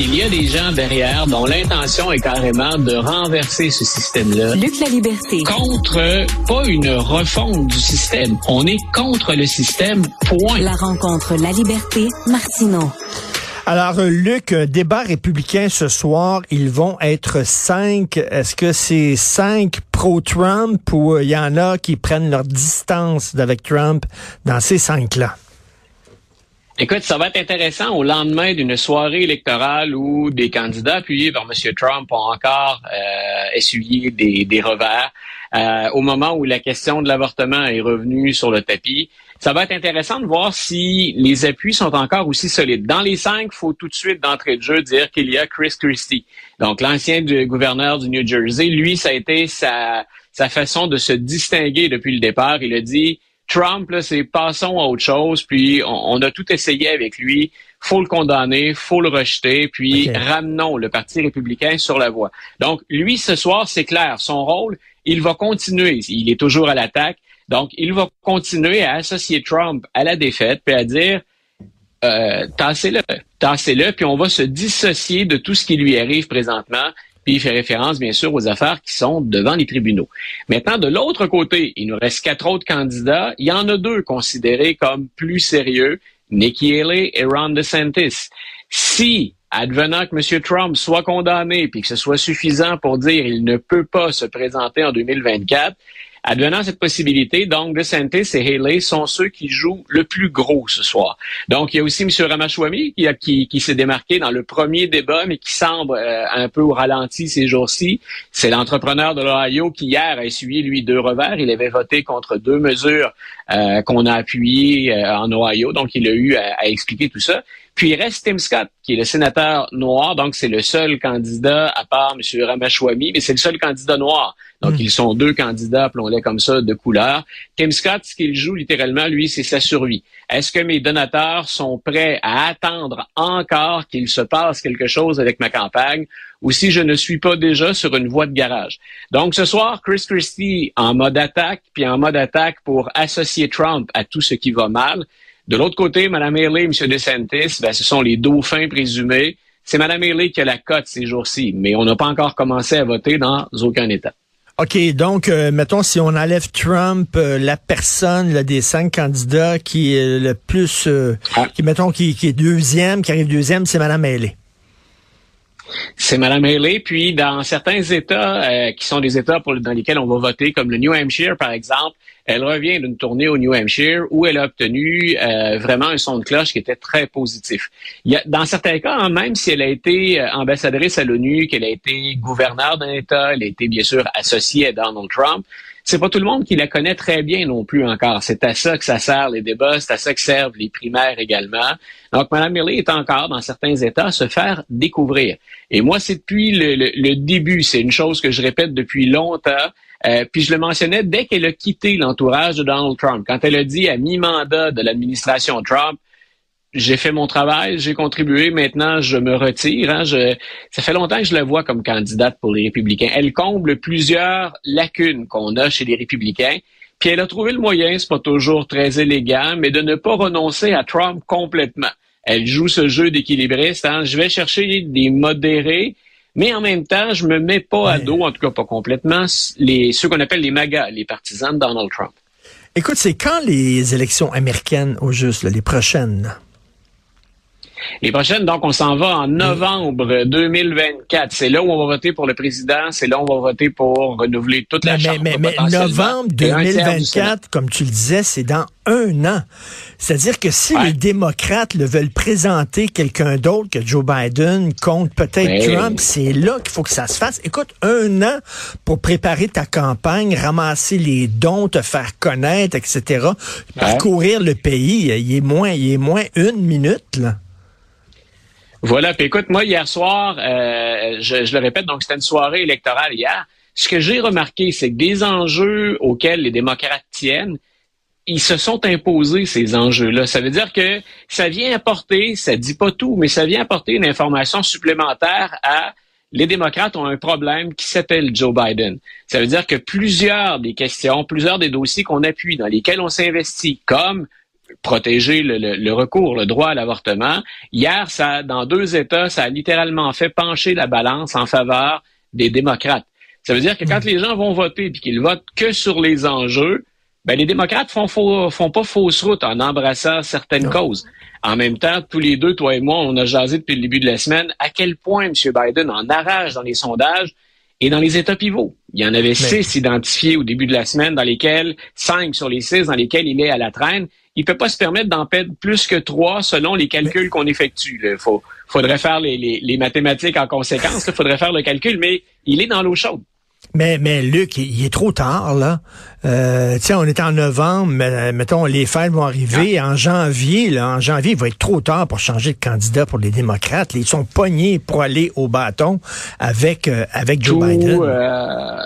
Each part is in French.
Il y a des gens derrière dont l'intention est carrément de renverser ce système-là. Luc la liberté. Contre, pas une refonte du système. On est contre le système, point. La rencontre La liberté, Martineau. Alors, euh, Luc, euh, débat républicain ce soir, ils vont être cinq. Est-ce que c'est cinq pro-Trump ou euh, il y en a qui prennent leur distance avec Trump dans ces cinq-là? Écoute, ça va être intéressant au lendemain d'une soirée électorale où des candidats appuyés par M. Trump ont encore euh, essuyé des, des revers. Euh, au moment où la question de l'avortement est revenue sur le tapis, ça va être intéressant de voir si les appuis sont encore aussi solides. Dans les cinq, faut tout de suite d'entrée de jeu dire qu'il y a Chris Christie. Donc l'ancien gouverneur du New Jersey, lui, ça a été sa, sa façon de se distinguer depuis le départ. Il a dit Trump, c'est passons à autre chose, puis on, a tout essayé avec lui. Faut le condamner, faut le rejeter, puis ramenons le Parti républicain sur la voie. Donc, lui, ce soir, c'est clair, son rôle, il va continuer. Il est toujours à l'attaque. Donc, il va continuer à associer Trump à la défaite, puis à dire euh, tassez-le, tassez-le, puis on va se dissocier de tout ce qui lui arrive présentement, il fait référence, bien sûr, aux affaires qui sont devant les tribunaux. Maintenant, de l'autre côté, il nous reste quatre autres candidats. Il y en a deux considérés comme plus sérieux, Nikki Haley et Ron DeSantis. Si advenant que M. Trump soit condamné puis que ce soit suffisant pour dire il ne peut pas se présenter en 2024, Advenant cette possibilité, donc DeSantis et Haley sont ceux qui jouent le plus gros ce soir. Donc, il y a aussi M. Ramachwamy qui, qui, s'est démarqué dans le premier débat, mais qui semble euh, un peu ralenti ces jours-ci. C'est l'entrepreneur de l'Ohio qui hier a essuyé, lui, deux revers. Il avait voté contre deux mesures euh, qu'on a appuyées euh, en Ohio, donc il a eu à expliquer tout ça. Puis il reste Tim Scott, qui est le sénateur noir, donc c'est le seul candidat, à part M. Ramachwamy, mais c'est le seul candidat noir. Donc hmm. ils sont deux candidats, appelons-les comme ça, de couleur. Tim Scott, ce qu'il joue littéralement, lui, c'est sa survie. Est-ce que mes donateurs sont prêts à attendre encore qu'il se passe quelque chose avec ma campagne ou si je ne suis pas déjà sur une voie de garage? Donc ce soir, Chris Christie en mode attaque, puis en mode attaque pour associer Trump à tout ce qui va mal. De l'autre côté, Mme Haley et M. DeSantis, ben, ce sont les dauphins présumés. C'est Mme Haley qui a la cote ces jours-ci, mais on n'a pas encore commencé à voter dans aucun État. OK, donc, euh, mettons, si on enlève Trump, euh, la personne là, des cinq candidats qui est le plus, euh, ah. qui, mettons, qui, qui, est deuxième, qui arrive deuxième, c'est Mme Haley. C'est Mme Haley. Puis, dans certains États qui sont des États pour, dans lesquels on va voter, comme le New Hampshire, par exemple, elle revient d'une tournée au New Hampshire où elle a obtenu euh, vraiment un son de cloche qui était très positif. Il y a, dans certains cas, hein, même si elle a été euh, ambassadrice à l'ONU, qu'elle a été gouverneure d'un État, elle a été bien sûr associée à Donald Trump, c'est pas tout le monde qui la connaît très bien non plus encore. C'est à ça que ça sert les débats, c'est à ça que servent les primaires également. Donc, Mme Milley est encore, dans certains États, à se faire découvrir. Et moi, c'est depuis le, le début, c'est une chose que je répète depuis longtemps, euh, puis je le mentionnais dès qu'elle a quitté l'entourage de Donald Trump, quand elle a dit à mi-mandat de l'administration Trump, j'ai fait mon travail, j'ai contribué, maintenant je me retire. Hein, ça fait longtemps que je la vois comme candidate pour les républicains. Elle comble plusieurs lacunes qu'on a chez les républicains. Puis elle a trouvé le moyen, c'est pas toujours très élégant, mais de ne pas renoncer à Trump complètement. Elle joue ce jeu d'équilibriste. Hein. Je vais chercher des modérés, mais en même temps, je me mets pas à dos, en tout cas pas complètement, les, ceux qu'on appelle les MAGA, les partisans de Donald Trump. Écoute, c'est quand les élections américaines au juste, les prochaines? Les prochaines, donc, on s'en va en novembre 2024. C'est là où on va voter pour le président. C'est là où on va voter pour renouveler toute la mais, Mais, mais novembre 2024, comme tu le disais, c'est dans un an. C'est-à-dire que si les démocrates le veulent présenter quelqu'un d'autre que Joe Biden contre peut-être Trump, c'est là qu'il faut que ça se fasse. Écoute, un an pour préparer ta campagne, ramasser les dons, te faire connaître, etc., parcourir le pays, il est moins, il est moins une minute, là. Voilà. Puis écoute, moi, hier soir, euh, je, le répète, donc c'était une soirée électorale hier. Ce que j'ai remarqué, c'est que des enjeux auxquels les démocrates tiennent, ils se sont imposés, ces enjeux-là. Ça veut dire que ça vient apporter, ça dit pas tout, mais ça vient apporter une information supplémentaire à les démocrates ont un problème qui s'appelle Joe Biden. Ça veut dire que plusieurs des questions, plusieurs des dossiers qu'on appuie, dans lesquels on s'investit, comme protéger le, recours, le droit à l'avortement. Hier, ça, dans deux États, ça a littéralement fait pencher la balance en faveur des démocrates. Ça veut dire que quand hmm. les gens vont voter et qu'ils votent que sur les enjeux, ben les démocrates font, font pas fausse route en embrassant certaines causes. En même temps, tous les deux, toi et moi, on a jasé depuis le début de la semaine à quel point M. Biden en arrache dans les sondages et dans les États pivots. Il y en avait six identifiés au début de la semaine, dans lesquels, cinq sur les six dans lesquels il est à la traîne. Il peut pas se permettre d'en perdre plus que trois selon les calculs qu'on effectue. Il faudrait faire les, mathématiques en conséquence. Il faudrait faire le calcul, mais il est dans l'eau chaude. Mais, mais Luc, il est trop tard, là. Euh, on est en novembre, mais, mettons, les fêtes vont arriver en janvier. Là, en janvier, il va être trop tard pour changer de candidat pour les démocrates. Ils sont pognés pour aller au bâton avec, euh, avec Joe Biden. Euh,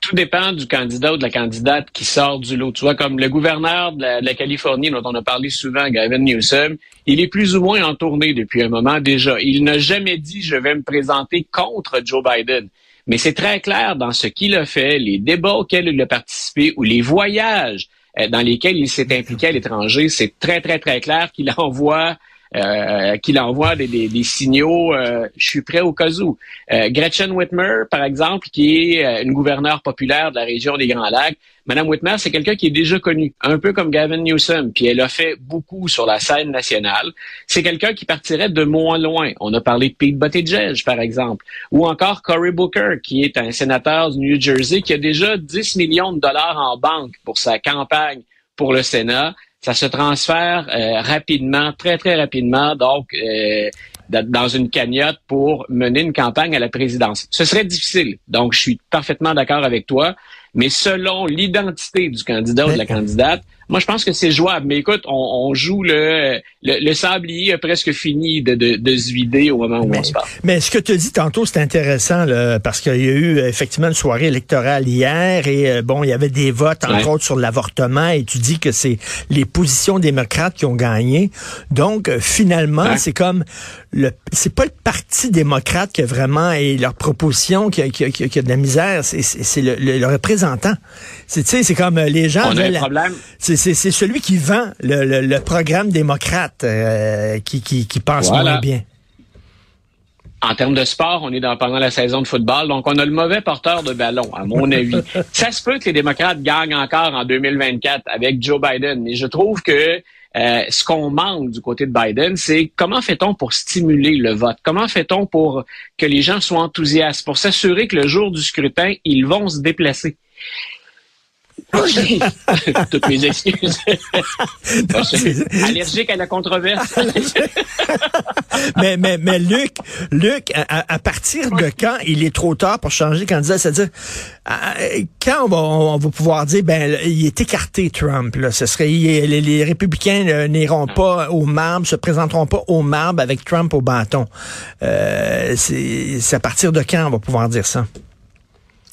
tout dépend du candidat ou de la candidate qui sort du lot. Tu vois, comme le gouverneur de la, de la Californie, dont on a parlé souvent, Gavin Newsom, il est plus ou moins en tournée depuis un moment déjà. Il n'a jamais dit « je vais me présenter contre Joe Biden ». Mais c'est très clair dans ce qu'il a fait, les débats auxquels il a participé ou les voyages euh, dans lesquels il s'est impliqué à l'étranger, c'est très, très, très clair qu'il envoie euh, qu'il envoie des, des, signaux euh, je suis prêt au cas où. Euh, Gretchen Whitmer, par exemple, qui est une gouverneure populaire de la région des Grands Lacs, Madame Whitmer, c'est quelqu'un qui est déjà connu, un peu comme Gavin Newsom, puis elle a fait beaucoup sur la scène nationale. C'est quelqu'un qui partirait de moins loin. On a parlé de Pete Buttigieg, par exemple, ou encore Cory Booker, qui est un sénateur du New Jersey qui a déjà 10 millions de dollars en banque pour sa campagne pour le Sénat ça se transfère euh, rapidement, très, très rapidement, donc euh, dans une cagnotte pour mener une campagne à la présidence. Ce serait difficile. Donc, je suis parfaitement d'accord avec toi. Mais selon l'identité du candidat ou de la candidate, moi, je pense que c'est jouable. Mais écoute, on, joue le, le, sablier a presque fini de, de, se vider au moment où on se parle. Mais ce que tu dit tantôt, c'est intéressant là, parce qu'il y a eu effectivement une soirée électorale hier et euh, bon, il y avait des votes entre autres sur l'avortement et tu dis que c'est les positions démocrates qui ont gagné. Donc euh, finalement, c'est comme le c'est pas le parti démocrate qui a vraiment et leur proposition qui a, qui a, de la misère, c'est le, le, représentant. C'est tu sais, c'est comme euh, les gens. On a un problème c'est celui qui vend le, programme démocrate euh, qui, qui, pense moins bien. En termes de sport, on est dans, pendant la saison de football, donc on a le mauvais porteur de ballon, à mon avis. Ça se peut que les démocrates gagnent encore en 2024 avec Joe Biden, mais je trouve que euh, ce qu'on manque du côté de Biden, c'est comment fait-on pour stimuler le vote? Comment fait-on pour que les gens soient enthousiastes, pour s'assurer que le jour du scrutin, ils vont se déplacer? Toutes mes excuses. allergique à la controverse. mais, mais, mais Luc, Luc, à, partir de quand il est trop tard pour changer de candidat, c'est-à-dire quand on va, pouvoir dire ben il est écarté Trump, là, ce serait les, républicains n'iront pas au marbre, se présenteront pas au marbre avec Trump au bâton. Euh, c'est à partir de quand on va pouvoir dire ça?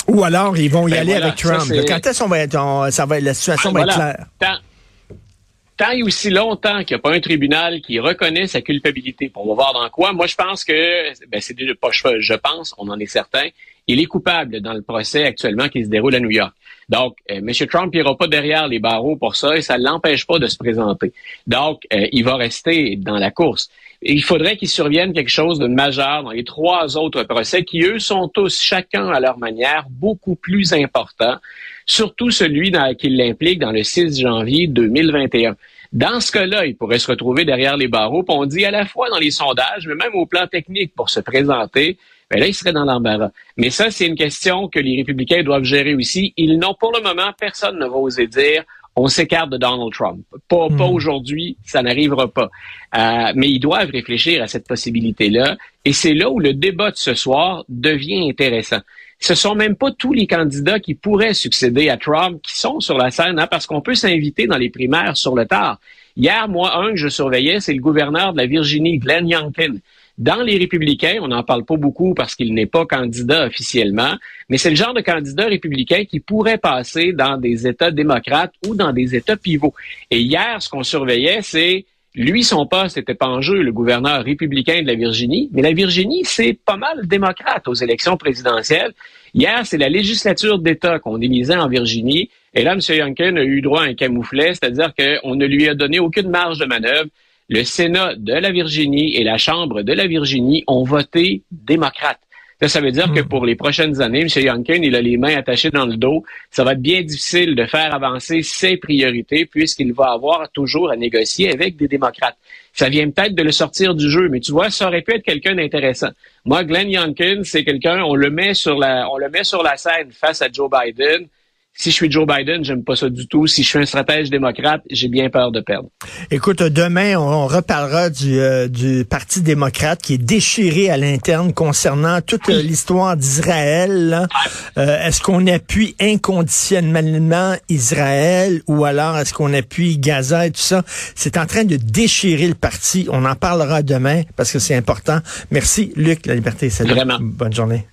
Ou alors, ils vont y ben aller avec Trump. Quand est-ce qu'on va être, ça va, la situation va être claire? Tant, et aussi longtemps qu'il n'y a pas un tribunal qui reconnaît sa culpabilité, on va voir dans quoi. Moi, je pense que, ben, c'est déjà pas je pense, on en est certain, il est coupable dans le procès actuellement qui se déroule à New York. Donc, euh, M. Trump n'ira pas derrière les barreaux pour ça et ça ne l'empêche pas de se présenter. Donc, euh, il va rester dans la course il faudrait qu'il survienne quelque chose de majeur dans les trois autres procès qui, eux, sont tous, chacun à leur manière, beaucoup plus importants, surtout celui qui l'implique dans le 6 janvier 2021. Dans ce cas-là, il pourrait se retrouver derrière les barreaux, on dit à la fois dans les sondages, mais même au plan technique pour se présenter, ben là, il serait dans l'embarras. Mais ça, c'est une question que les républicains doivent gérer aussi. Ils n'ont pour le moment, personne ne va oser dire on s'écarte de Donald Trump. Pas, pas hmm. aujourd'hui, ça n'arrivera pas. Euh, mais ils doivent réfléchir à cette possibilité-là. Et c'est là où le débat de ce soir devient intéressant. Ce sont même pas tous les candidats qui pourraient succéder à Trump qui sont sur la scène, hein, parce qu'on peut s'inviter dans les primaires sur le tard. Hier, moi, un que je surveillais, c'est le gouverneur de la Virginie, Glenn Youngkin. Dans les républicains, on n'en parle pas beaucoup parce qu'il n'est pas candidat officiellement, mais c'est le genre de candidat républicain qui pourrait passer dans des États démocrates ou dans des États pivots. Et hier, ce qu'on surveillait, c'est lui, son poste n'était pas en jeu, le gouverneur républicain de la Virginie, mais la Virginie, c'est pas mal démocrate aux élections présidentielles. Hier, c'est la législature d'État qu'on élisait en Virginie. Et là, M. Youngkin a eu droit à un camouflet, c'est-à-dire qu'on ne lui a donné aucune marge de manœuvre. Le Sénat de la Virginie et la Chambre de la Virginie ont voté démocrate. Ça, veut dire que hmm. pour les prochaines années, M. Youngkin, il a les mains attachées dans le dos. Ça va être bien difficile de faire avancer ses priorités puisqu'il va avoir toujours à négocier avec des démocrates. Ça vient peut-être de le sortir du jeu, mais tu vois, ça aurait pu être quelqu'un d'intéressant. Moi, Glenn Youngkin, c'est quelqu'un, on le met sur la, on le met sur la scène face à Joe Biden. Si je suis Joe Biden, j'aime pas ça du tout. Si je suis un stratège démocrate, j'ai bien peur de perdre. Écoute, demain, on reparlera du, euh, du Parti démocrate qui est déchiré à l'interne concernant toute euh, l'histoire d'Israël. Euh, est-ce qu'on appuie inconditionnellement Israël ou alors est-ce qu'on appuie Gaza et tout ça? C'est en train de déchirer le parti. On en parlera demain parce que c'est important. Merci, Luc, la liberté. Salut. Vraiment. Bonne journée.